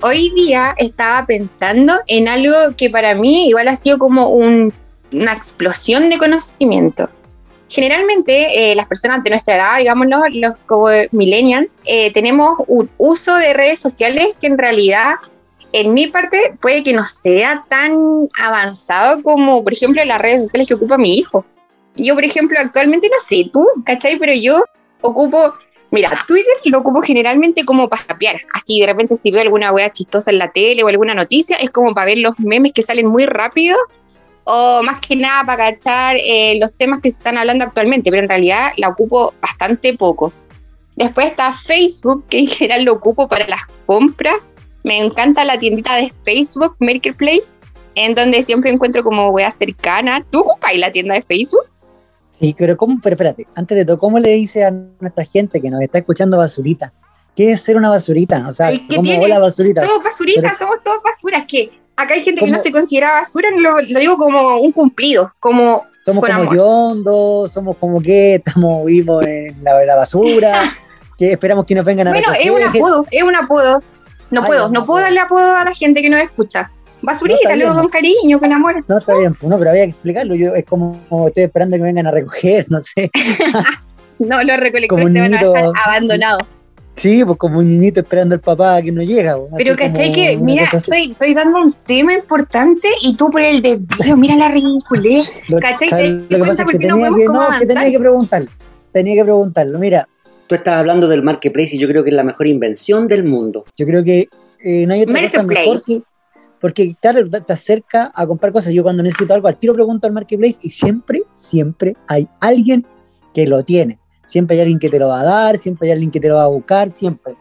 Hoy día estaba pensando en algo que para mí igual ha sido como una explosión de conocimiento. Generalmente eh, las personas de nuestra edad, digámoslo, los como millennials, eh, tenemos un uso de redes sociales que en realidad en mi parte puede que no sea tan avanzado como, por ejemplo, las redes sociales que ocupa mi hijo. Yo, por ejemplo, actualmente no sé tú, ¿cachai? Pero yo ocupo Mira, Twitter lo ocupo generalmente como para capear. Así de repente si veo alguna wea chistosa en la tele o alguna noticia, es como para ver los memes que salen muy rápido o más que nada para cachar eh, los temas que se están hablando actualmente, pero en realidad la ocupo bastante poco. Después está Facebook, que en general lo ocupo para las compras. Me encanta la tiendita de Facebook, Marketplace, en donde siempre encuentro como wea cercana. ¿Tú ocupas la tienda de Facebook? Sí, pero ¿cómo? Pero espérate, antes de todo, ¿cómo le dice a nuestra gente que nos está escuchando basurita? ¿Qué es ser una basurita? O sea, ¿cómo hola basurita? Somos basuritas, somos todos basuras. Que acá hay gente que no se considera basura, lo, lo, digo como un cumplido, como. Somos como yondos, somos como que estamos vivos en la, la basura, que esperamos que nos vengan a Bueno, es un apodo, es un apodo. No puedo, no puedo darle apodo a la gente que nos escucha. Basurita, luego con cariño, con amor. No, está bien, no, pero había que explicarlo. Yo es como, estoy esperando que me vengan a recoger, no sé. no, los recolectores se van a estar abandonados. Sí, pues como un niñito esperando al papá que no llega. Pero ¿cachai que, mira, estoy, estoy dando un tema importante y tú por el desvío, mira la ridiculez. ¿Cachai? Lo que pasa es que tenía que, no, que tenía que preguntarlo. Tenía que preguntarlo. Mira, tú estás hablando del marketplace y yo creo que es la mejor invención del mundo. Yo creo que eh, no hay otra cosa mejor que, porque, claro, te acerca a comprar cosas. Yo cuando necesito algo, al tiro pregunto al marketplace y siempre, siempre hay alguien que lo tiene. Siempre hay alguien que te lo va a dar, siempre hay alguien que te lo va a buscar, siempre.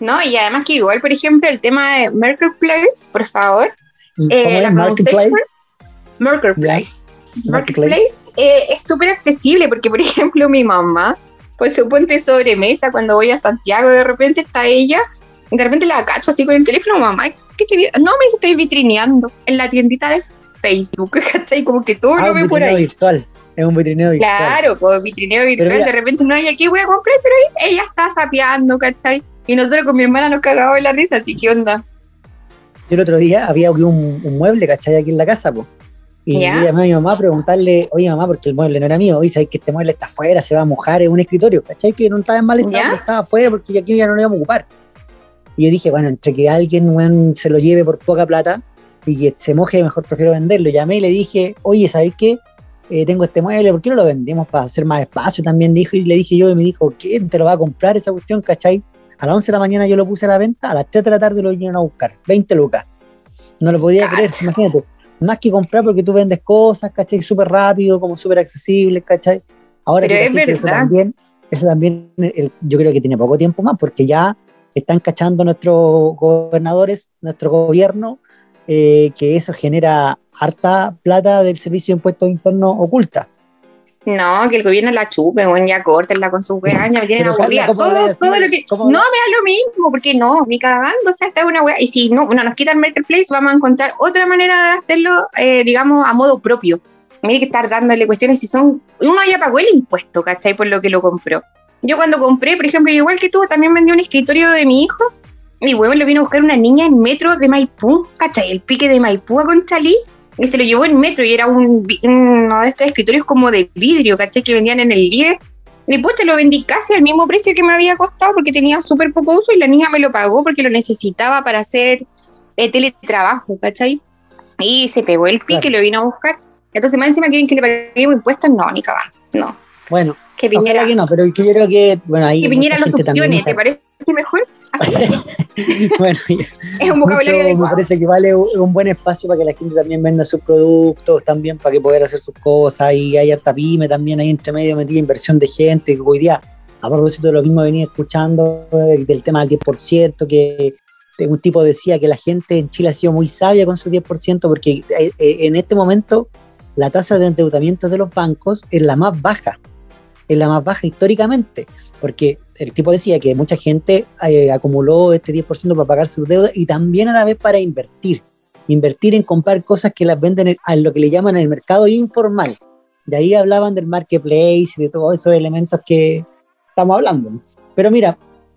No, y además que igual, por ejemplo, el tema de Marketplace, por favor. Eh, Marketplace? Marketplace. Marketplace eh, es súper accesible porque, por ejemplo, mi mamá, pues suponte sobremesa, cuando voy a Santiago, de repente está ella de repente la cacho así con el teléfono, mamá, ¿qué te No, me estoy vitrineando en la tiendita de Facebook, ¿cachai? Como que todo ah, lo ve por ahí. virtual. Es un vitrineo virtual. Claro, pues vitrineo virtual. de repente no hay aquí, voy a comprar, pero ahí ella está sapeando, ¿cachai? Y nosotros con mi hermana nos cagamos de la risa, así que onda. el otro día había un, un mueble, ¿cachai? Aquí en la casa, pues. Y llamé a mi mamá a preguntarle, oye mamá, porque el mueble no era mío, oye, sabes que este mueble está afuera, se va a mojar, es un escritorio, ¿cachai? Que no estaba en mal estado, estaba afuera porque aquí ya no lo íbamos a ocupar. Y yo dije, bueno, entre que alguien se lo lleve por poca plata y que se moje, mejor prefiero venderlo. Llamé y le dije, oye, ¿sabes qué? Eh, tengo este mueble, ¿por qué no lo vendemos para hacer más espacio? También dijo, y le dije yo, y me dijo, ¿quién te lo va a comprar esa cuestión, cachai? A las 11 de la mañana yo lo puse a la venta, a las 3 de la tarde lo vinieron a buscar, 20 lucas. No lo podía creer, imagínate. Más que comprar porque tú vendes cosas, ¿cachai? Súper rápido, como súper accesible, ¿cachai? Ahora que, eso también, eso también yo creo que tiene poco tiempo más, porque ya están cachando nuestros gobernadores, nuestro gobierno, eh, que eso genera harta plata del servicio de impuestos internos oculta. No, que el gobierno la chupe, bueno, ya córtenla con sus weas, ya me tienen aburrida. Todo, todo lo que. No, me da lo mismo, porque no, ni cagando, o sea, está una wea. Y si no, bueno, nos quitan Marketplace, vamos a encontrar otra manera de hacerlo, eh, digamos, a modo propio. Mire que estar dándole cuestiones si son. Uno ya pagó el impuesto, ¿cachai? Por lo que lo compró. Yo cuando compré, por ejemplo, igual que tú, también vendí un escritorio de mi hijo. Mi huevo lo vino a buscar una niña en metro de Maipú, ¿cachai? El pique de Maipú a Conchalí. Y se lo llevó en metro y era un, uno de estos escritorios como de vidrio, ¿cachai? Que vendían en el día. Y pucha, lo vendí casi al mismo precio que me había costado porque tenía súper poco uso y la niña me lo pagó porque lo necesitaba para hacer eh, teletrabajo, ¿cachai? Y se pegó el pique y lo vino a buscar. Entonces, más encima quieren que le paguemos impuestos, no, ni cagando, no. Bueno, que Piñera. que no, pero yo creo que, bueno, ahí. Que Piñera los opciones, ¿te parece mejor? bueno, es un vocabulario Me parece que vale un buen espacio para que la gente también venda sus productos, también para que pueda hacer sus cosas. Y hay harta pyme también ahí entre medio metida inversión de gente. Que hoy día, a propósito de lo mismo, venía escuchando eh, del tema del 10%, que un tipo decía que la gente en Chile ha sido muy sabia con su 10%, porque eh, eh, en este momento la tasa de endeudamiento de los bancos es la más baja es la más baja históricamente, porque el tipo decía que mucha gente eh, acumuló este 10% para pagar sus deudas y también a la vez para invertir. Invertir en comprar cosas que las venden a lo que le llaman el mercado informal. De ahí hablaban del marketplace y de todos esos elementos que estamos hablando. Pero mira,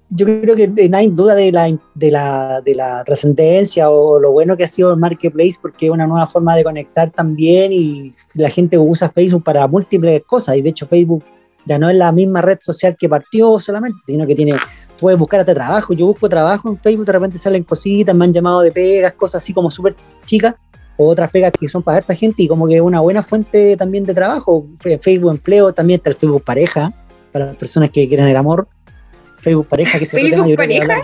yo creo que no hay duda de la, de la, de la trascendencia o lo bueno que ha sido el marketplace porque es una nueva forma de conectar también y la gente usa Facebook para múltiples cosas y de hecho Facebook ya no es la misma red social que partió solamente, sino que tiene, puedes buscar hasta trabajo, yo busco trabajo en Facebook, de repente salen cositas, me han llamado de pegas, cosas así como súper chicas o otras pegas que son para esta gente y como que es una buena fuente también de trabajo, Facebook empleo, también está el Facebook pareja, para las personas que quieren el amor, Facebook pareja que se ¿Facebook pareja?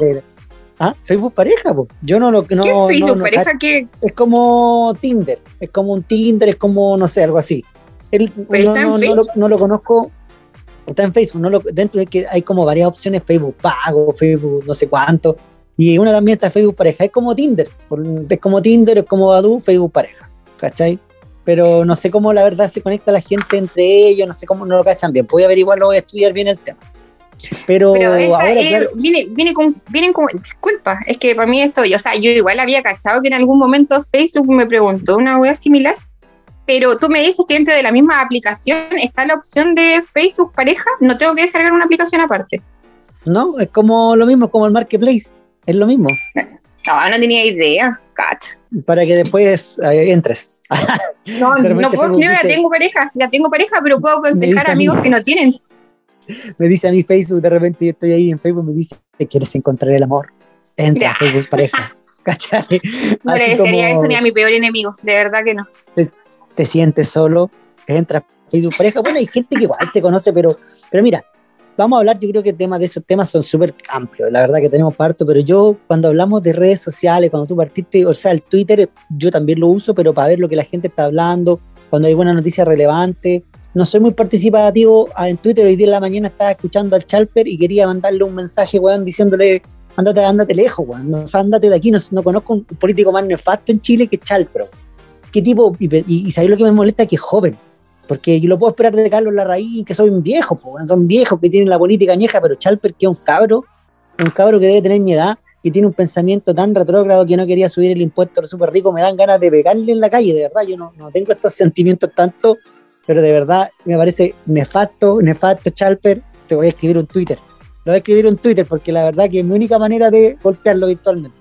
¿Ah? Facebook pareja, yo no lo no, ¿Qué Facebook pareja qué? Es como Tinder, es como un Tinder, es como no sé, algo así. no, no, lo, conozco, está en Facebook, no lo, dentro de que hay como varias opciones, Facebook pago, Facebook no sé cuánto, y una también está Facebook pareja, es como Tinder, es como Tinder, es como Badu, Facebook pareja, ¿cachai? Pero no sé cómo la verdad se conecta la gente entre ellos, no sé cómo no lo cachan bien, voy a averiguarlo, voy a estudiar bien el tema. Pero, ahora, viene, viene, con, vienen con, disculpa, es que para mí esto, o sea, yo igual había cachado que en algún momento Facebook me preguntó una web similar, pero tú me dices que dentro de la misma aplicación está la opción de Facebook pareja, no tengo que descargar una aplicación aparte. No, es como lo mismo, como el Marketplace, es lo mismo. No, no tenía idea, cat. Para que después eh, entres. no, no puedo, ya tengo pareja, ya tengo pareja, pero puedo aconsejar amigos que no tienen me dice a mi Facebook, de repente yo estoy ahí en Facebook, me dice, ¿te quieres encontrar el amor? Entra a Facebook pareja. ¿Cachai? No le desearía eso ni a mi peor enemigo, de verdad que no. Te, sientes solo, entra a Facebook pareja. Bueno, hay gente que igual se conoce, pero, pero mira, vamos a hablar, yo creo que temas de esos temas son súper amplios, la verdad que tenemos parto, pero yo cuando hablamos de redes sociales, cuando tú partiste, o sea, el Twitter, yo también lo uso, pero para ver lo que la gente está hablando, cuando hay buena noticia relevante, no soy muy participativo. Ah, en Twitter hoy día en la mañana estaba escuchando al Chalper y quería mandarle un mensaje, weón, diciéndole, ándate, ándate lejos, weón. No, ándate de aquí. No, conozco un político más nefasto en Chile que Chalper. ¿Qué tipo? Y, y, lo que me molesta? Que es joven. Porque yo lo puedo esperar de Carlos Larraín, que son viejos, pues, son viejos que tienen la política añeja, pero Chalper, que es un cabro, un cabro que debe tener mi edad, y tiene un pensamiento tan retrógrado que no quería subir el impuesto súper rico, me dan ganas de pegarle en la calle, de verdad, yo no, no tengo estos sentimientos tanto pero de verdad me parece nefasto, nefasto, Chalper. Te voy a escribir un Twitter. Lo voy a escribir un Twitter porque la verdad que es mi única manera de golpearlo virtualmente.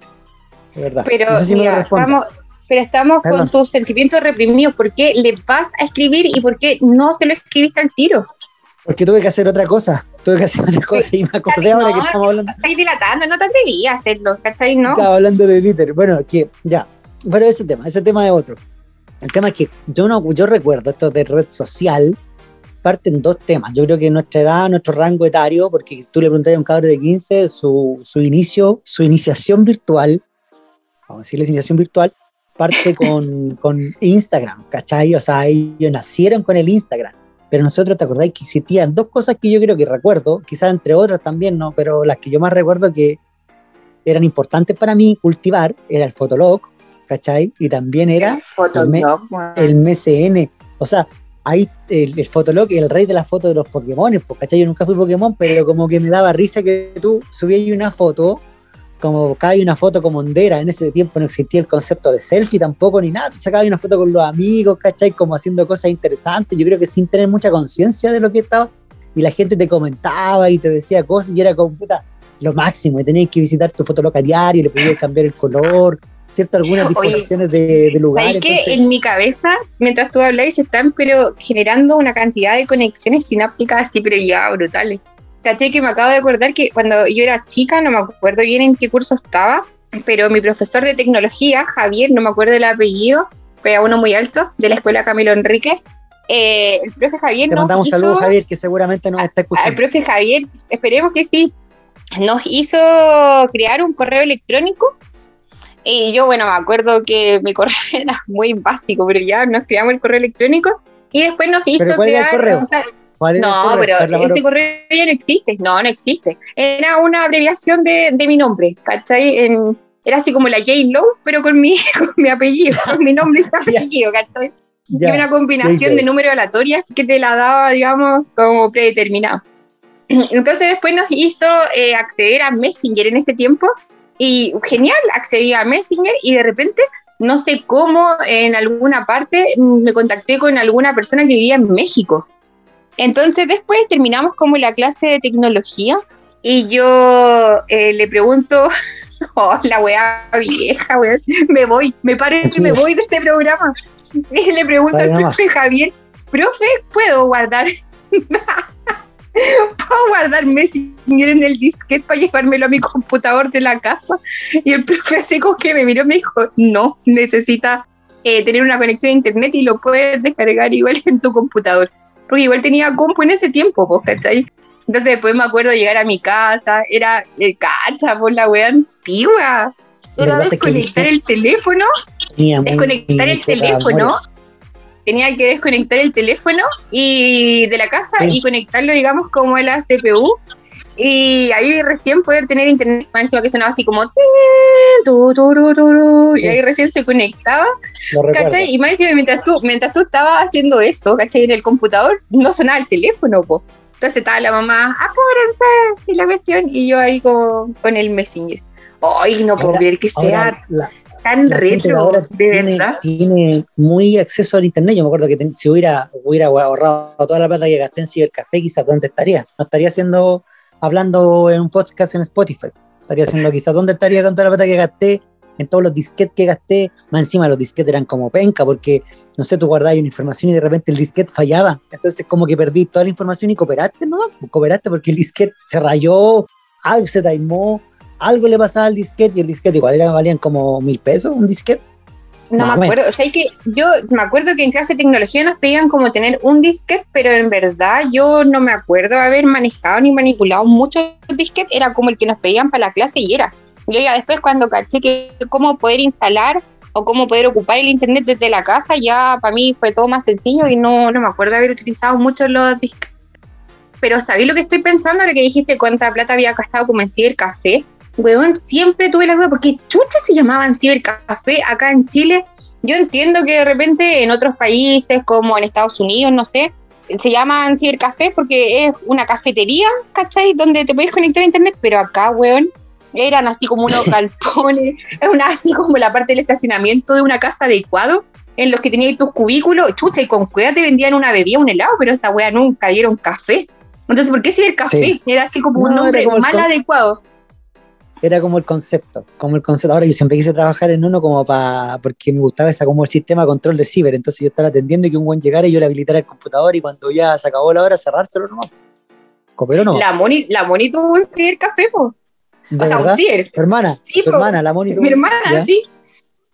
De verdad. Pero, estamos, pero estamos con tus sentimientos reprimidos. ¿Por qué le vas a escribir y por qué no se lo escribiste al tiro? Porque tuve que hacer otra cosa. Tuve que hacer otra cosa y me acordé ahora que estamos hablando. Estás dilatando, no te atrevías a hacerlo, ¿cachai? No. Estaba hablando de Twitter. Bueno, que ya. Pero ese tema, ese tema es otro. El tema es que yo no, yo recuerdo esto de red social, parten dos temas. Yo creo que nuestra edad, nuestro rango etario, porque tú le preguntas a un cabrón de 15 su, su inicio, su iniciación virtual, vamos a decirle iniciación virtual, parte con, con Instagram, ¿cachai? O sea, ellos nacieron con el Instagram. Pero nosotros, ¿te acordáis que existían dos cosas que yo creo que recuerdo, quizás entre otras también, ¿no? Pero las que yo más recuerdo que eran importantes para mí cultivar era el Fotolog, ¿cachai? Y también era el, MCN. O sea, ahí el, el Fotolog, el rey de las fotos de los Pokémon, pues, ¿cachai? Yo nunca fui Pokémon, pero como que me daba risa que tú subías una foto, como hay una foto como hondera, en ese tiempo no existía el concepto de selfie tampoco ni nada, tú sacabas una foto con los amigos, ¿cachai? Como haciendo cosas interesantes, yo creo que sin tener mucha conciencia de lo que estaba, y la gente te comentaba y te decía cosas, y era como puta, lo máximo, y tenías que visitar tu fotolog a diario, le podías cambiar el color, ¿cierto? Algunas disposiciones de, de, lugares. Hay que en mi cabeza, mientras tú hablas, se están pero generando una cantidad de conexiones sinápticas así, pero ya brutales. Caché que me acabo de acordar que cuando yo era chica, no me acuerdo bien en qué curso estaba, pero mi profesor de tecnología, Javier, no me acuerdo el apellido, era uno muy alto, de la escuela Camilo Enrique, eh, el profe Javier Te mandamos un saludo, Javier, que seguramente nos está escuchando. El profe Javier, esperemos que sí, nos hizo crear un correo electrónico y yo, bueno, me acuerdo que mi correo era muy básico, pero ya nos creamos el correo electrónico y después nos hizo ¿Pero cuál crear. el correo? No, pero este correo ya no existe. No, no existe. Era una abreviación de, de mi nombre, ¿cachai? En, era así como la J. Lowe, pero con mi, con mi apellido, con mi nombre y apellido, ¿cachai? y una combinación de números aleatorios que te la daba, digamos, como predeterminado. Entonces después nos hizo eh, acceder a Messenger en ese tiempo y genial, accedí a Messenger y de repente, no sé cómo, en alguna parte me contacté con alguna persona que vivía en México. Entonces después terminamos como la clase de tecnología y yo eh, le pregunto, oh, la weá vieja, weón, me voy, me paro y me voy de este programa. Y le pregunto al profe Javier, profe, ¿puedo guardar? ¿Puedo guardar Messenger en el disquete para llevármelo a mi computador de la casa? Y el profe seco que me miró me dijo, no, necesita eh, tener una conexión a internet y lo puedes descargar igual en tu computador. Porque igual tenía compu en ese tiempo, pues, ¿cachai? Entonces después me acuerdo llegar a mi casa, era el cacha, por la wea antigua. Era desconectar el teléfono, desconectar el teléfono tenía que desconectar el teléfono y de la casa y conectarlo, digamos, como a la CPU. Y ahí recién poder tener internet, encima que sonaba así como y ahí recién se conectaba, ¿cachai? Y más mientras tú, mientras tú estabas haciendo eso, ¿cachai? En el computador, no sonaba el teléfono, pues. Entonces estaba la mamá, apúrense, y la cuestión, y yo ahí como con el Messenger. Ay, no puedo creer que sea tan retro, de tiene, verdad. Tiene muy acceso al internet. Yo me acuerdo que si hubiera, hubiera ahorrado toda la plata que gasté en café quizás dónde estaría. No estaría haciendo, hablando en un podcast en Spotify. Estaría haciendo quizás dónde estaría con toda la plata que gasté, en todos los disquetes que gasté. Más encima los disquetes eran como penca, porque no sé, tú guardabas una información y de repente el disquete fallaba. Entonces, como que perdí toda la información y cooperaste, ¿no? Cooperaste porque el disquete se rayó, algo se taimó algo le pasaba al disquete y el disquete igual era, valían como mil pesos un disquete. No, me acuerdo, o sea, que yo me acuerdo que en clase de tecnología nos pedían como tener un disquete, pero en verdad yo no me acuerdo haber manejado ni manipulado muchos disquetes, era como el que nos pedían para la clase y era. Yo ya después cuando caché que cómo poder instalar o cómo poder ocupar el internet desde la casa, ya para mí fue todo más sencillo y no, no me acuerdo haber utilizado mucho los disquetes. Pero ¿sabéis lo que estoy pensando ahora que dijiste cuánta plata había gastado como en cibercafé? Weón, siempre tuve la duda, porque chucha se llamaban cibercafé acá en Chile. Yo entiendo que de repente en otros países, como en Estados Unidos, no sé, se llaman cibercafé porque es una cafetería, ¿cachai? Donde te puedes conectar a internet, pero acá, weón, eran así como unos galpones, es una así como la parte del estacionamiento de una casa adecuado, en los que tenías tus cubículos, chucha, y con cueva te vendían una bebida, un helado, pero esa wea nunca dieron café. Entonces, ¿por qué cibercafé? Era así como un nombre mal adecuado era como el concepto, como el concepto. Ahora yo siempre quise trabajar en uno como para, porque me gustaba esa como el sistema de control de ciber, entonces yo estaba atendiendo y que un buen llegara y yo le habilitara el computador y cuando ya se acabó la hora cerrárselo nomás. Copero no. La Moni, la Moni tuvo un café, po. O sea, un ciber. Tu hermana, sí, tu hermana, la Moni tuvo. Mi hermana, sí.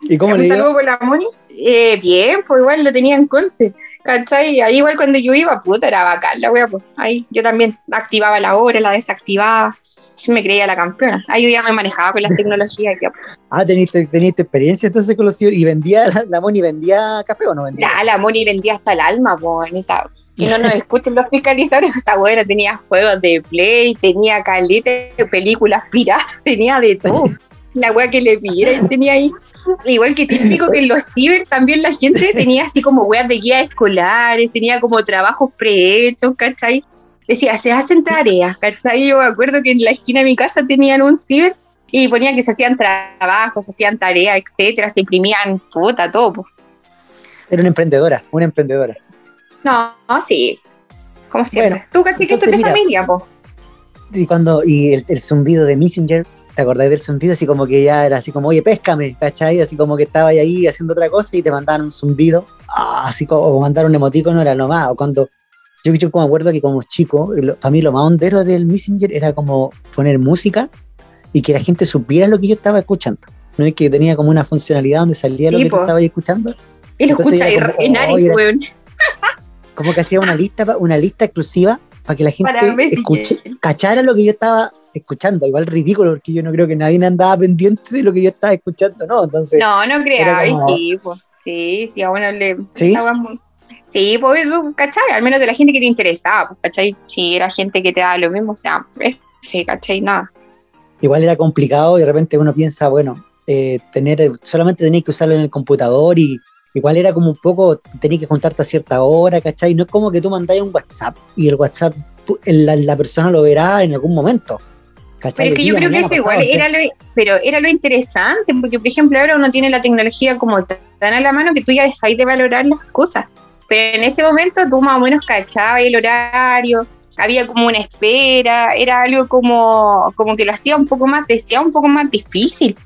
¿Y cómo le digo? con la Moni? Eh, bien, pues igual lo tenía en Conce. ¿Cachai? Ahí igual cuando yo iba, puta, era bacán la wea, pues. Ahí yo también activaba la hora, la desactivaba. Sí me creía la campeona. Ahí yo ya me manejaba con las tecnologías. Ya, pues. Ah, ¿tenías experiencia entonces con los ¿Y vendía, la, Moni vendía café o no vendía? La Moni vendía hasta el alma, pues, esa. Y no nos escuchen los fiscalizadores, o sea, bueno, tenía juegos de play, tenía calite, películas piratas, tenía de todo la wea que le pidiera y tenía ahí. Igual que típico que en los ciber también la gente tenía así como weas de guías escolares, tenía como trabajos prehechos, ¿cachai? Decía, se hacen tareas, ¿cachai? Yo me acuerdo que en la esquina de mi casa tenían un ciber y ponía que se hacían trabajos, se hacían tareas, etcétera, se imprimían puta, todo. Era una emprendedora, una emprendedora. No, sí, como siempre. Tú, ¿cachai? Que esto es de familia, po. Y cuando, y el, el zumbido de Messenger ¿Te acordáis del zumbido? Así como que ya era así como, oye, péscame, ¿cachai? Así como que estaba ahí haciendo otra cosa y te mandaban un zumbido, ah, así como, o mandar un emoticono era nomás. O cuando, yo, yo como acuerdo que como chico, para mí lo más hondero del Messenger era como poner música y que la gente supiera lo que yo estaba escuchando. ¿No es que tenía como una funcionalidad donde salía lo que tú estabas escuchando? Y lo escucha en Aris, weón. Como que hacía una lista, una lista exclusiva para que la gente escuche, cachara lo que yo estaba escuchando. Igual ridículo, porque yo no creo que nadie andaba pendiente de lo que yo estaba escuchando, ¿no? Entonces. No, no creo, sí, pues. Sí, sí, a uno le. Sí. Sí, pues, ¿cachai? Al menos de la gente que te interesaba, pues, ¿cachai? Si era gente que te daba lo mismo, o sea, F, ¿cachai? Nada. Igual era complicado y de repente uno piensa, bueno, eh, tener, solamente tenéis que usarlo en el computador y igual era como un poco, tenéis que juntarte a cierta hora, ¿cachai? No es como que tú mandáis un WhatsApp y el WhatsApp la, la persona lo verá en algún momento. Pero es que yo creo que eso igual era lo, pero era lo interesante, porque por ejemplo ahora uno tiene la tecnología como tan a la mano que tú ya dejáis de valorar las cosas. Pero en ese momento tú más o menos cachabas el horario, había como una espera, era algo como, como que lo hacía un poco más, decía un poco más difícil.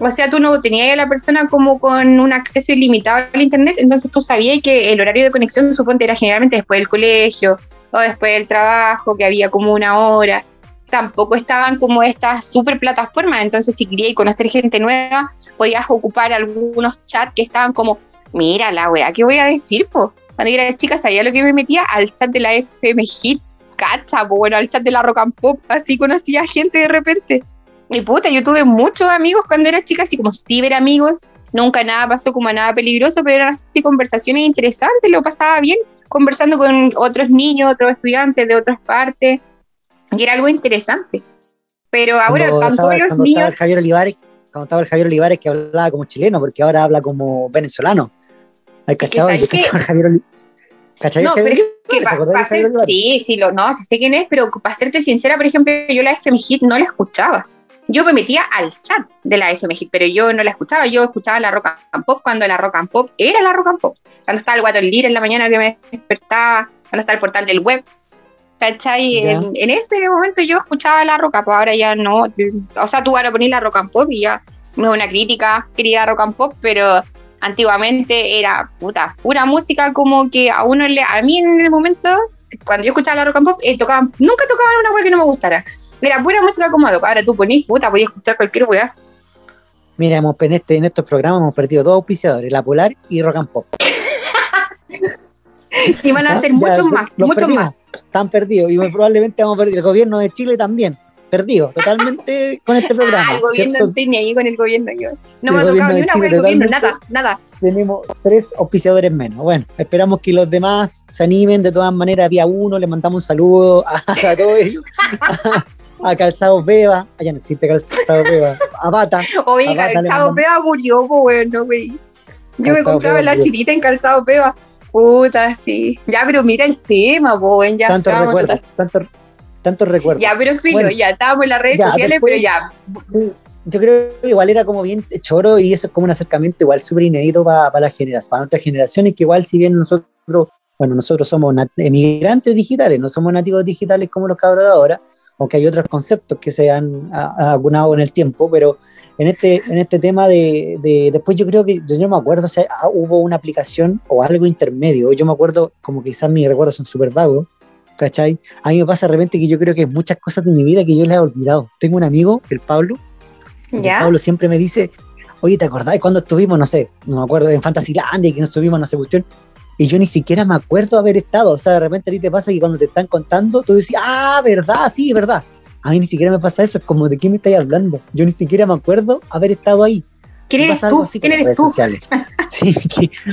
O sea, tú no tenías a la persona como con un acceso ilimitado al internet, entonces tú sabías que el horario de conexión, suponte, era generalmente después del colegio o después del trabajo, que había como una hora. Tampoco estaban como estas super plataformas, entonces si querías conocer gente nueva, podías ocupar algunos chats que estaban como, mira la wea, ¿qué voy a decir, po? Cuando yo era chica sabía lo que me metía al chat de la FM Hit, cacha, bueno, al chat de la Rock and Pop, así conocía gente de repente. Y puta, yo tuve muchos amigos cuando era chica, así como ciber amigos, nunca nada pasó como nada peligroso, pero eran así conversaciones interesantes, lo pasaba bien conversando con otros niños, otros estudiantes de otras partes, y era algo interesante. Pero ahora, cuando, todos los niños... Estaba el Javier Olivares, cuando estaba el Javier Olivares que hablaba como chileno, porque ahora habla como venezolano. ¿Hay cachado? ¿Hay cachado Javier Olivares? No, pero es que para ser, sí, sí, lo, no, sí sé quién es, pero para serte sincera, por ejemplo, yo la FM Hit no la escuchaba. Yo me metía al chat de la FM Hit, pero yo no la escuchaba, yo escuchaba la rock and pop cuando la rock and pop era la rock and pop. Cuando estaba el Leader en la mañana que me despertaba, cuando estaba el portal del web. ¿Cachai? En, en, ese momento yo escuchaba la rock and pop, ahora ya no. O sea, tú ahora poner la rock and pop y ya no es una crítica, querida rock and pop, pero antiguamente era puta, pura música como que a uno le, a mí en el momento, cuando yo escuchaba la rock and pop, eh, tocaban, nunca tocaban una wea que no me gustara. Era pura música como ahora tú ponís, puta, podías escuchar cualquier wea. Mira, hemos, en, este, en estos programas hemos perdido dos auspiciadores, La Polar y Rock and Pop. y van a hacer muchos más, muchos más. Están perdidos y probablemente vamos a perder el gobierno de Chile también perdido totalmente con este programa. Ah, el gobierno no estoy ni ahí con el gobierno yo. No me ha tocado ni una el gobierno, nada, nada. Tenemos tres auspiciadores menos. Bueno, esperamos que los demás se animen. De todas maneras, había uno, le mandamos un saludo a, todos ellos. A, Calzado Beba, allá no existe Calzado Beba, a Bata. Oye, Calzado Beba murió, bueno, güey. Yo me compraba la chilita en Calzado Beba. Puta, sí. Ya, pero mira el tema, buen, ya. Tanto recuerdo, tanto, tantos recuerdos. Ya, pero filo, ya estábamos en las redes sociales, pero ya. Sí, yo creo que igual era como bien choro y eso es como un acercamiento igual súper inédito para la generación, para nuestras generaciones, que igual si bien nosotros, bueno, nosotros somos emigrantes digitales, no somos nativos digitales como los cabros de ahora, aunque hay otros conceptos que se han acunado en el tiempo, pero en este, en este tema de, de, después yo creo que, yo no me acuerdo, o sea, ah, hubo una aplicación o algo intermedio, yo me acuerdo, como quizás mis recuerdos son súper vagos, ¿cachai? A mí me pasa de repente que yo creo que muchas cosas de mi vida que yo les he olvidado. Tengo un amigo, el Pablo, ¿Ya? Pablo siempre me dice, oye, ¿te acordás cuando estuvimos, no sé, no me acuerdo, en Fantasylandia y que nos subimos, no sé, cuestión? Y yo ni siquiera me acuerdo haber estado, o sea, de repente a ti te pasa que cuando te están contando, tú dices, ah, verdad, sí, verdad. A mí ni siquiera me pasa eso, es como de qué me estáis hablando. Yo ni siquiera me acuerdo haber estado ahí. ¿Quién eres tú? ¿Quién eres tú? Sí,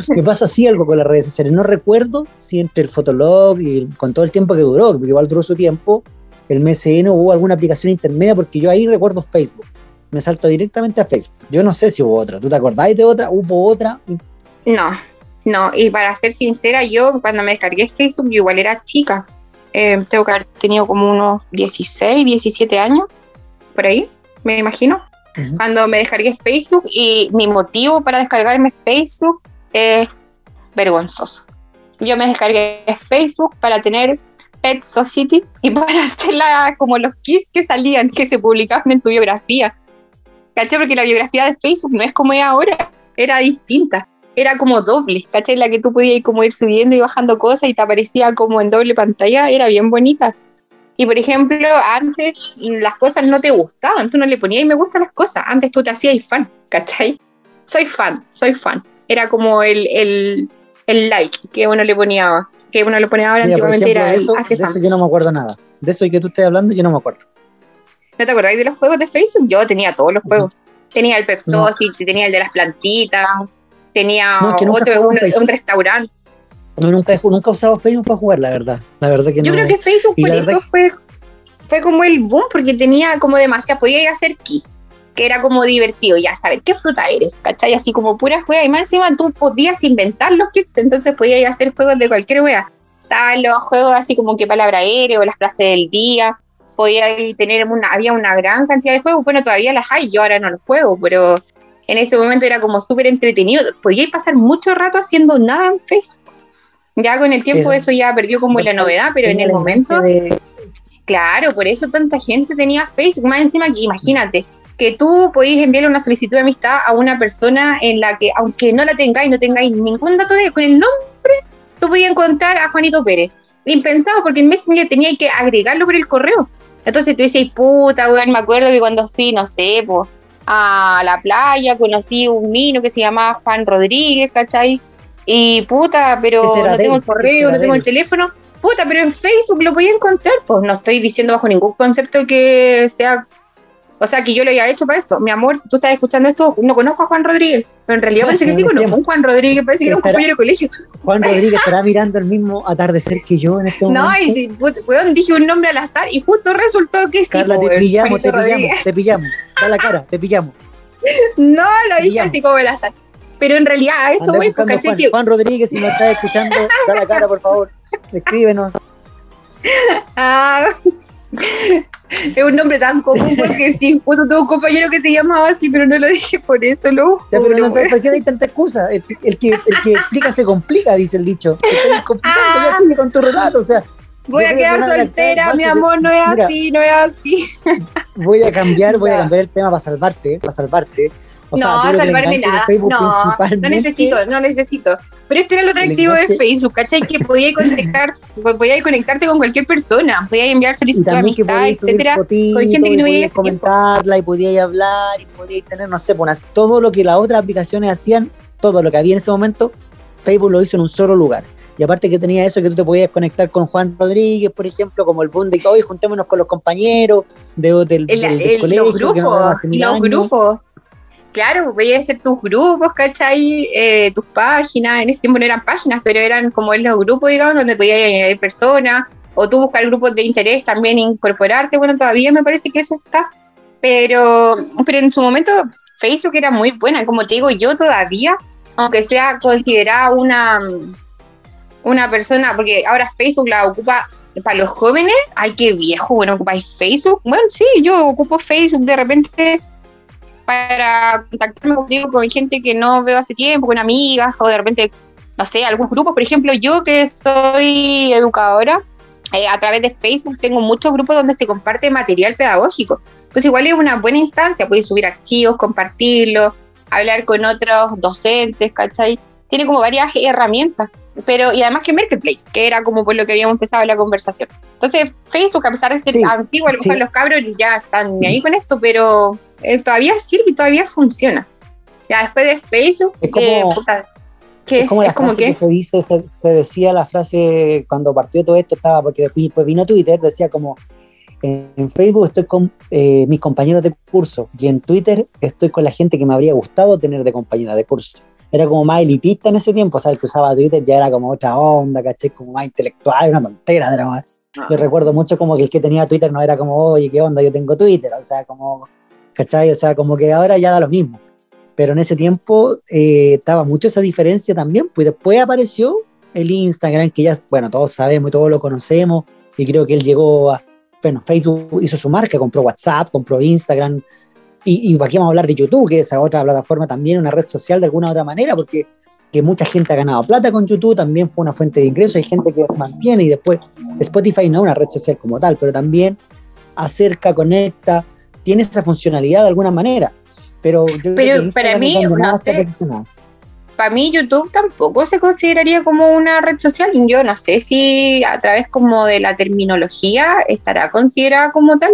me pasa así algo con las redes sociales. No recuerdo si entre el Fotolog y con todo el tiempo que duró, porque igual duró su tiempo, el MSN hubo alguna aplicación intermedia, porque yo ahí recuerdo Facebook. Me salto directamente a Facebook. Yo no sé si hubo otra. ¿Tú te acordáis de otra? ¿Hubo otra? No, no. Y para ser sincera, yo cuando me descargué Facebook, yo igual era chica. Eh, tengo que haber tenido como unos 16, 17 años, por ahí, me imagino cuando me descargué Facebook y mi motivo para descargarme Facebook es vergonzoso. Yo me descargué Facebook para tener Pet Society y para hacerla como los kits que salían, que se publicaban en tu biografía. ¿Cachai? Porque la biografía de Facebook no es como es ahora, era distinta. Era como doble, ¿cachai? La que tú podías como ir subiendo y bajando cosas y te aparecía como en doble pantalla, era bien bonita. Y por ejemplo, antes las cosas no te gustaban, tú no le ponías y me gustan las cosas, antes tú te hacías fan, ¿cachai? Soy fan, soy fan. Era como el, el, el like que uno le ponía, que uno le ponía ahora antiguamente era de eso, de eso yo no me acuerdo nada. De eso que tú estés hablando yo no me acuerdo. ¿No te acordáis de los juegos de Facebook? Yo tenía todos los juegos. Tenía el Pepsi, tenía el de las plantitas, tenía otro, un, un restaurante. No, nunca, nunca he usado Facebook para jugar, la verdad. La verdad que Yo creo que Facebook por eso fue, fue como el boom, porque tenía como demasiado, podía ir a hacer kiss, que era como divertido, ya saber qué fruta eres, ¿cachai? Así como pura juega, y más encima tú podías inventar los kits, entonces podías ir a hacer juegos de cualquier wea. Estaban los juegos así como que palabra aérea o las frases del día, podía tener una, había una gran cantidad de juegos, bueno, todavía las hay, yo ahora no los juego, pero en ese momento era como súper entretenido, podíais pasar mucho rato haciendo nada en Facebook ya con el tiempo eso, ya perdió como la novedad, pero en el momento... Claro, por eso tanta gente tenía Facebook. Más encima que imagínate que tú podéis enviar una solicitud de amistad a una persona en la que, aunque no la tengáis, no tengáis ningún dato de con el nombre, tú podías encontrar a Juanito Pérez. Impensado, porque en Messenger tenía que agregarlo por el correo. Entonces tú dices, puta, weón, me acuerdo que cuando fui, no sé, pues, a la playa, conocí un niño que se llamaba Juan Rodríguez, ¿cachai? Y puta, pero no tengo el correo, no tengo el teléfono. Puta, pero en Facebook lo podía encontrar. Pues no estoy diciendo bajo ningún concepto que sea o sea, que yo lo haya hecho para eso. Mi amor, si tú estás escuchando esto, no conozco a Juan Rodríguez, pero en realidad parece que sí conozco a un Juan Rodríguez, parece que era un compañero de colegio. Juan Rodríguez estará mirando el mismo atardecer que yo en este momento. No, y si, weón, dije un nombre al azar y justo resultó que sí. Carla, te pillamos, te pillamos, te pillamos. Da la cara, te pillamos. No, lo dije así como al azar. Pero en realidad, a eso voy, Juan, Juan Rodríguez, si nos estás escuchando, da la cara, por favor. Escríbenos. Ah, es un nombre tan común porque sí, justo tuve un compañero que se llamaba así, pero no lo dije por eso, ¿no? Ya, pero no, ¿por qué hay tanta excusa? El, que, el que explica se complica, dice el dicho. Ya ah. sigue con tu relato, o sea. Voy a quedar soltera, mi amor, no es así, no es así. Voy a cambiar, voy a cambiar el tema para salvarte, para salvarte no, salvarme nada. No, no necesito, no necesito. Pero este era lo atractivo de Facebook, ¿cachai? Que podías conectar, podías conectarte con cualquier persona, podías enviar solicitudes de amistad, etcétera, con gente que no podías comentarla y podías hablar y podías tener, no sé, pues, todo lo que las otras aplicaciones hacían, todo lo que había en ese momento, Facebook lo hizo en un solo lugar. Y aparte que tenía eso, que tú te podías conectar con Juan Rodríguez, por ejemplo, como el boom de que hoy juntémonos con los compañeros de, del, colegio. Los grupos, los grupos. Claro, voy a hacer tus grupos, ¿cachai? Eh, tus páginas, en ese tiempo no eran páginas, pero eran como los grupos, digamos, donde podías añadir personas, o tú buscar grupos de interés, también incorporarte, bueno, todavía me parece que eso está, pero, pero en su momento Facebook era muy buena, como te digo, yo todavía, aunque sea considerada una, una persona, porque ahora Facebook la ocupa para los jóvenes, ay, qué viejo, bueno, ocupáis Facebook, bueno, sí, yo ocupo Facebook de repente para contactarme contigo con gente que no veo hace tiempo, con amigas o de repente, no sé, algún grupo. Por ejemplo, yo que soy educadora, eh, a través de Facebook tengo muchos grupos donde se comparte material pedagógico. Entonces igual es una buena instancia, puedes subir archivos, compartirlo, hablar con otros docentes, ¿cachai? Tiene como varias herramientas, pero y además que Marketplace, que era como por lo que habíamos empezado la conversación. Entonces Facebook, a pesar de ser antiguo, a lo mejor los cabros ya están ahí con esto, pero eh, todavía sirve y todavía funciona. Ya después de Facebook, es como, es como la frase que, se dice, se, decía la frase cuando partió todo esto, estaba, porque después vino Twitter, decía como, en Facebook estoy con eh, mis compañeros de curso y en Twitter estoy con la gente que me habría gustado tener de compañera de curso. Era como más elitista en ese tiempo, o sea, el que usaba Twitter ya era como otra onda, caché, como más intelectual, una tontera. Era más. Ah. Yo recuerdo mucho como que el que tenía Twitter no era como, oye, ¿qué onda? Yo tengo Twitter, o sea, como ¿cachai? O sea, como que ahora ya da lo mismo. Pero en ese tiempo eh, estaba mucho esa diferencia también, pues después apareció el Instagram, que ya, bueno, todos sabemos y todos lo conocemos, y creo que él llegó a, bueno, Facebook hizo su marca, compró WhatsApp, compró Instagram, y, y aquí vamos a hablar de YouTube, que es esa otra plataforma también, una red social de alguna otra manera, porque que mucha gente ha ganado plata con YouTube, también fue una fuente de ingresos, hay gente que mantiene y después Spotify no es una red social como tal, pero también acerca, conecta, tiene esa funcionalidad de alguna manera. Pero, yo pero para mí, no sé, para mí YouTube tampoco se consideraría como una red social. Yo no sé si a través como de la terminología estará considerada como tal.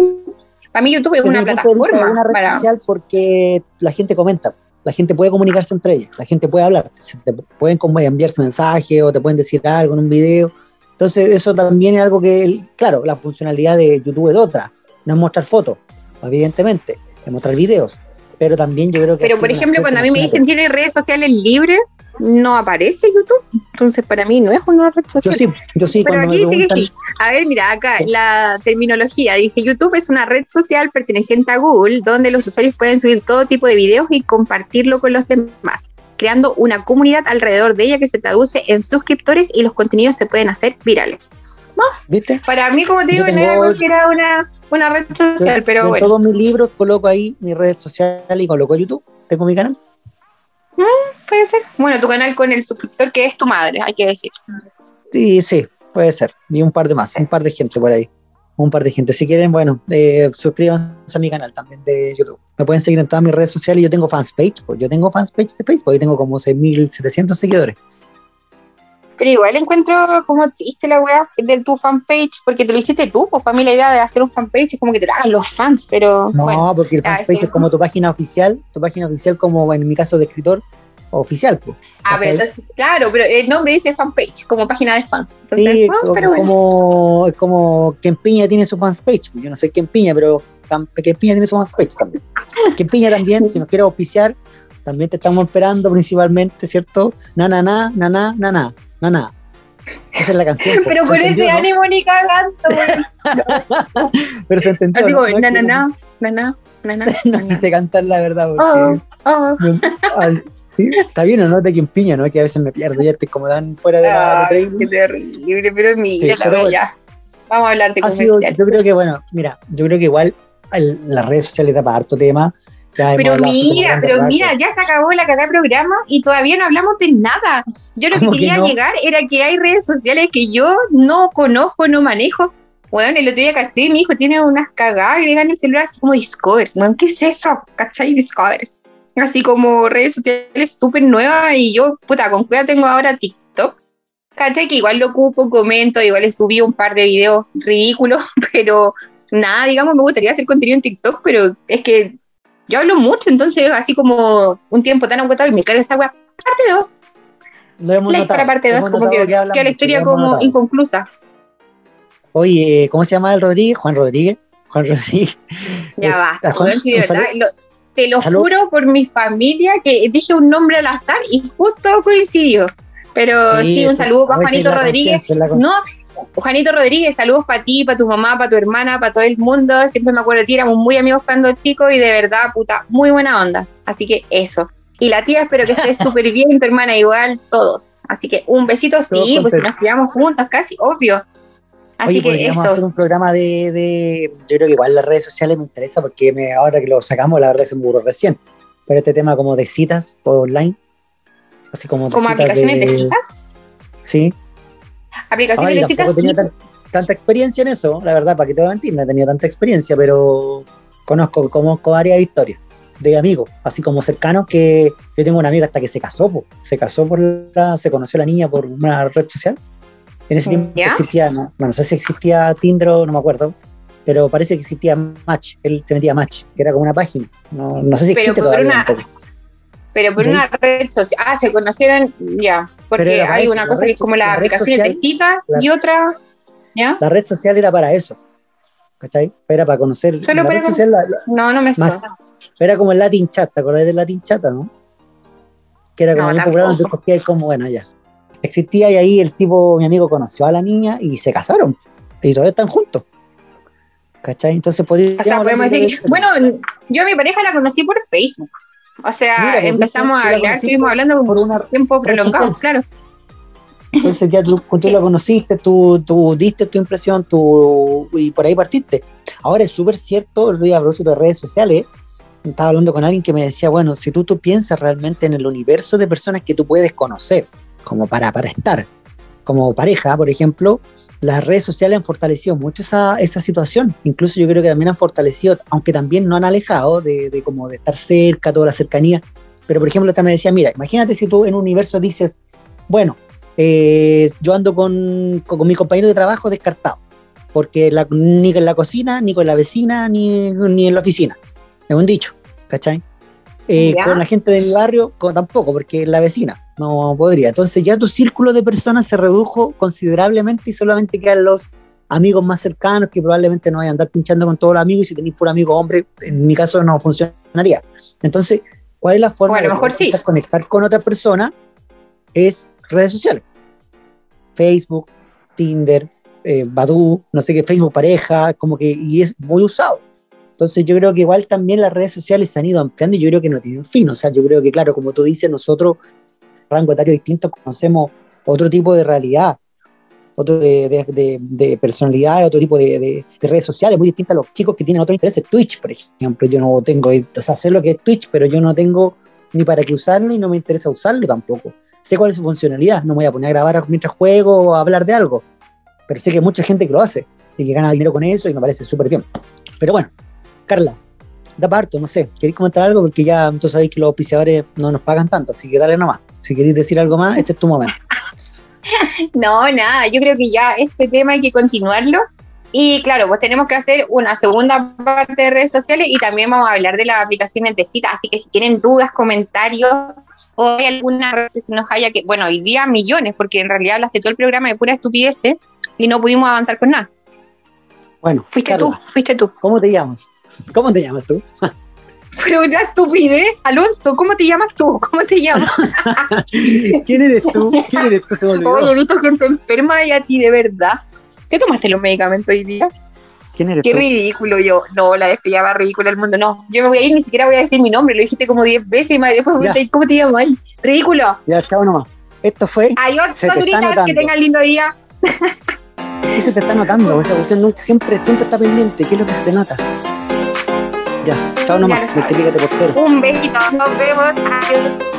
Para mí YouTube es una plataforma. Es una red social porque la gente comenta, la gente puede comunicarse entre ellas, la gente puede hablar, te pueden como enviarse mensajes o te pueden decir algo en un video. Entonces eso también es algo que, claro, la funcionalidad de YouTube es otra, no es mostrar fotos, evidentemente, de mostrar videos, pero también yo creo que... Pero por ejemplo, cuando a mí me dicen tiene redes sociales libres, no aparece YouTube, entonces para mí no es una red social. Yo sí, yo sí. Pero aquí dice que sí. A ver, mira, acá la terminología dice YouTube es una red social perteneciente a Google donde los usuarios pueden subir todo tipo de videos y compartirlo con los demás creando una comunidad alrededor de ella que se traduce en suscriptores y los contenidos se pueden hacer virales. ¿Viste? Para mí, como te digo, no era una una red social, pero En todos mis libros coloco ahí mi red social y coloco YouTube. Tengo mi canal. Mm, puede ser. Bueno, tu canal con el suscriptor que es tu madre, hay que decir. Sí, sí, puede ser. Y un par de más, un par de gente por ahí. un par de gente. Si quieren, bueno, eh, suscríbanse a mi canal también de YouTube. Me pueden seguir en todas mis redes sociales. Yo tengo fans page, pues yo tengo fans page de Facebook y tengo como 6.700 seguidores. Pero igual encuentro como triste la weá de tu fanpage, porque te lo hiciste tú, pues para mí la idea de hacer un fanpage es como que te hagan los fans, pero... No, porque el fanpage es como tu página oficial, tu página oficial como en mi caso de escritor oficial. Pues, ah, pero entonces, claro, pero el nombre dice fanpage, como página de fans. Entonces, sí, ah, pero como, es como Piña tiene su fanpage, pues, yo no sé quién Piña, pero Piña tiene su fanpage también. Piña también, si nos quiere auspiciar, también te estamos esperando principalmente, ¿cierto? Na, na, na, na, na, na, na. No, nada. Esa es la canción. Pero con ese ánimo ni cagando, Pero se entendió. Así como, na, na, na, na, na, No quise cantar la verdad porque... Oh, oh. sí, está bien o no de quien piña, ¿no? Que a veces me pierdo, ya estoy como dan fuera de la Qué terrible, pero mira la ya. Vamos a hablar de Yo creo que, bueno, mira, yo creo que igual las redes sociales da para harto tema pero mira, pero mira, ya se acabó la cada programa y todavía no hablamos de nada. Yo lo que quería llegar era que hay redes sociales que yo no conozco, no manejo. Bueno, el otro día caché, mi hijo tiene unas cagadas en el celular así como Discover. Bueno, ¿qué es eso? ¿Cachai? Discover. Así como redes sociales súper nuevas y yo, puta, con cuidado tengo ahora TikTok. ¿Cachai? Que igual lo ocupo, comento, igual le subí un par de videos ridículos, pero nada, digamos, me gustaría hacer contenido en TikTok, pero es que yo hablo mucho, entonces así como un tiempo tan agotado y me carga esa weá. Parte 2. Lo hemos like para parte 2, como que, que, la historia como inconclusa. Oye, ¿cómo se llama el Rodríguez? Juan Rodríguez. Juan Rodríguez. Ya va. te lo juro por mi familia que dije un nombre al azar y justo coincidió. Pero sí, un saludo para Juanito Rodríguez. No, Juanito Rodríguez, saludos para ti, para tu mamá, para tu hermana, para todo el mundo. Siempre me acuerdo de ti, éramos muy amigos cuando chicos y de verdad, puta, muy buena onda. Así que eso. Y la tía, espero que estés súper bien, tu hermana igual, todos. Así que un besito, sí, pues nos criamos juntos, casi, obvio. Así que eso. hacer un programa de, Yo creo que igual las redes sociales me interesa porque me, ahora que lo sacamos, la verdad es un burro recién. Pero este tema como de citas online, así como. ¿Como aplicaciones de citas? Sí, aplicaciones de citas. tanta experiencia en eso, la verdad, para que te voy a mentir, no he tenido tanta experiencia, pero conozco, conozco varias historias de amigos, así como cercanos, que yo tengo una amiga hasta que se casó, se casó por la, se conoció a la niña por una red social. En ese tiempo existía, no, no, sé si existía Tinder no me acuerdo, pero parece que existía Match, él se metía Match, que era como una página, no, no sé si existe todavía. Pero por una red social. Ah, se conocieron, ya. Porque hay una cosa que es como la, aplicación de cita y otra. ¿Ya? La red social era para eso. ¿Cachai? Era para conocer. Solo la red social, no, no me suena. Era como el Latin Chat, ¿te acordás del Latin Chat, no? Que era como no, popular, entonces como, bueno, ya. Existía y ahí el tipo, mi amigo, conoció a la niña y se casaron. Y todavía están juntos. ¿Cachai? Entonces. O sea, podemos decir, bueno, yo a mi pareja la conocí por Facebook. O sea, pues, empezamos a hablar, estuvimos hablando por un tiempo prolongado, claro. Entonces ya tú, tú lo conociste, tú, tú, diste tu impresión tú, y por ahí partiste. Ahora es súper cierto, día a propósito de redes sociales, estaba hablando con alguien que me decía, bueno, si tú, tú piensas realmente en el universo de personas que tú puedes conocer, como para, para estar, como pareja, por ejemplo, las redes sociales han fortalecido mucho esa, esa situación. Incluso yo creo que también han fortalecido, aunque también no han alejado de, de como de estar cerca, toda la cercanía. Pero por ejemplo, también decía, mira, imagínate si tú en un universo dices, bueno, eh, yo ando con, con, mi compañero de trabajo descartado, porque ni en la cocina, ni con la vecina, ni, ni en la oficina. Es un dicho, ¿cachai? Eh, con la gente de mi barrio tampoco, porque es la vecina, no podría. Entonces ya tu círculo de personas se redujo considerablemente y solamente quedan los amigos más cercanos que probablemente no vayan a andar pinchando con todos los amigos y si tenéis puro amigo hombre, en mi caso no funcionaría. Entonces, ¿cuál es la forma de mejor conectar con otra persona? Es redes sociales. Facebook, Tinder, eh, Badu, no sé qué, Facebook pareja, como que, y es muy usado. Entonces yo creo que igual también las redes sociales se han ido ampliando y yo creo que no tienen fin. O sea, yo creo que claro, como tú dices, nosotros, rango etario distinto, conocemos otro tipo de realidad, otro de, de, personalidad, otro tipo de, redes sociales muy distintas a los chicos que tienen otro interés. Twitch, por ejemplo, yo no tengo, o sea, lo que es Twitch, pero yo no tengo ni para qué usarlo y no me interesa usarlo tampoco. Sé cuál es su funcionalidad, no me voy a poner a grabar mientras juego o a hablar de algo, pero sé que hay mucha gente que lo hace. y que gana dinero con eso y me parece súper bien. Pero bueno, Carla, da parto, no sé, ¿queréis comentar algo? Porque ya tú sabéis que los auspiciadores no nos pagan tanto, así que dale nomás. Si queréis decir algo más, este es tu momento. no, nada, yo creo que ya este tema hay que continuarlo. Y claro, pues tenemos que hacer una segunda parte de redes sociales y también vamos a hablar de las aplicaciones de cita. Así que si tienen dudas, comentarios o hay alguna red que se nos haya que, bueno, hoy día millones, porque en realidad hablaste todo el programa de pura estupidez y no pudimos avanzar con nada. Bueno, fuiste tú, fuiste tú. ¿Cómo te llamas? ¿Cómo te llamas tú? Pero una estupidez, Alonso, ¿cómo te llamas tú? ¿Cómo te llamas? ¿Quién eres tú? ¿Quién eres tú? Se Oye, he visto gente enferma y a ti de verdad. ¿Qué tomaste los medicamentos hoy día? ¿Quién eres Qué ridículo yo. No, la despillaba ridícula el mundo. No, yo me voy a ir, ni siquiera voy a decir mi nombre. Lo dijiste como 10 veces y después me pregunté, ¿cómo te llamas? Ridículo. Ya, chao nomás. Esto fue. Adiós, Turitas, que tengan lindo día. ¿Qué se te está notando? Esa cuestión siempre, siempre está pendiente. ¿Qué es lo que se te nota? Ya, chao nomás. Multiplícate por cero. Un besito, nos vemos. Adiós.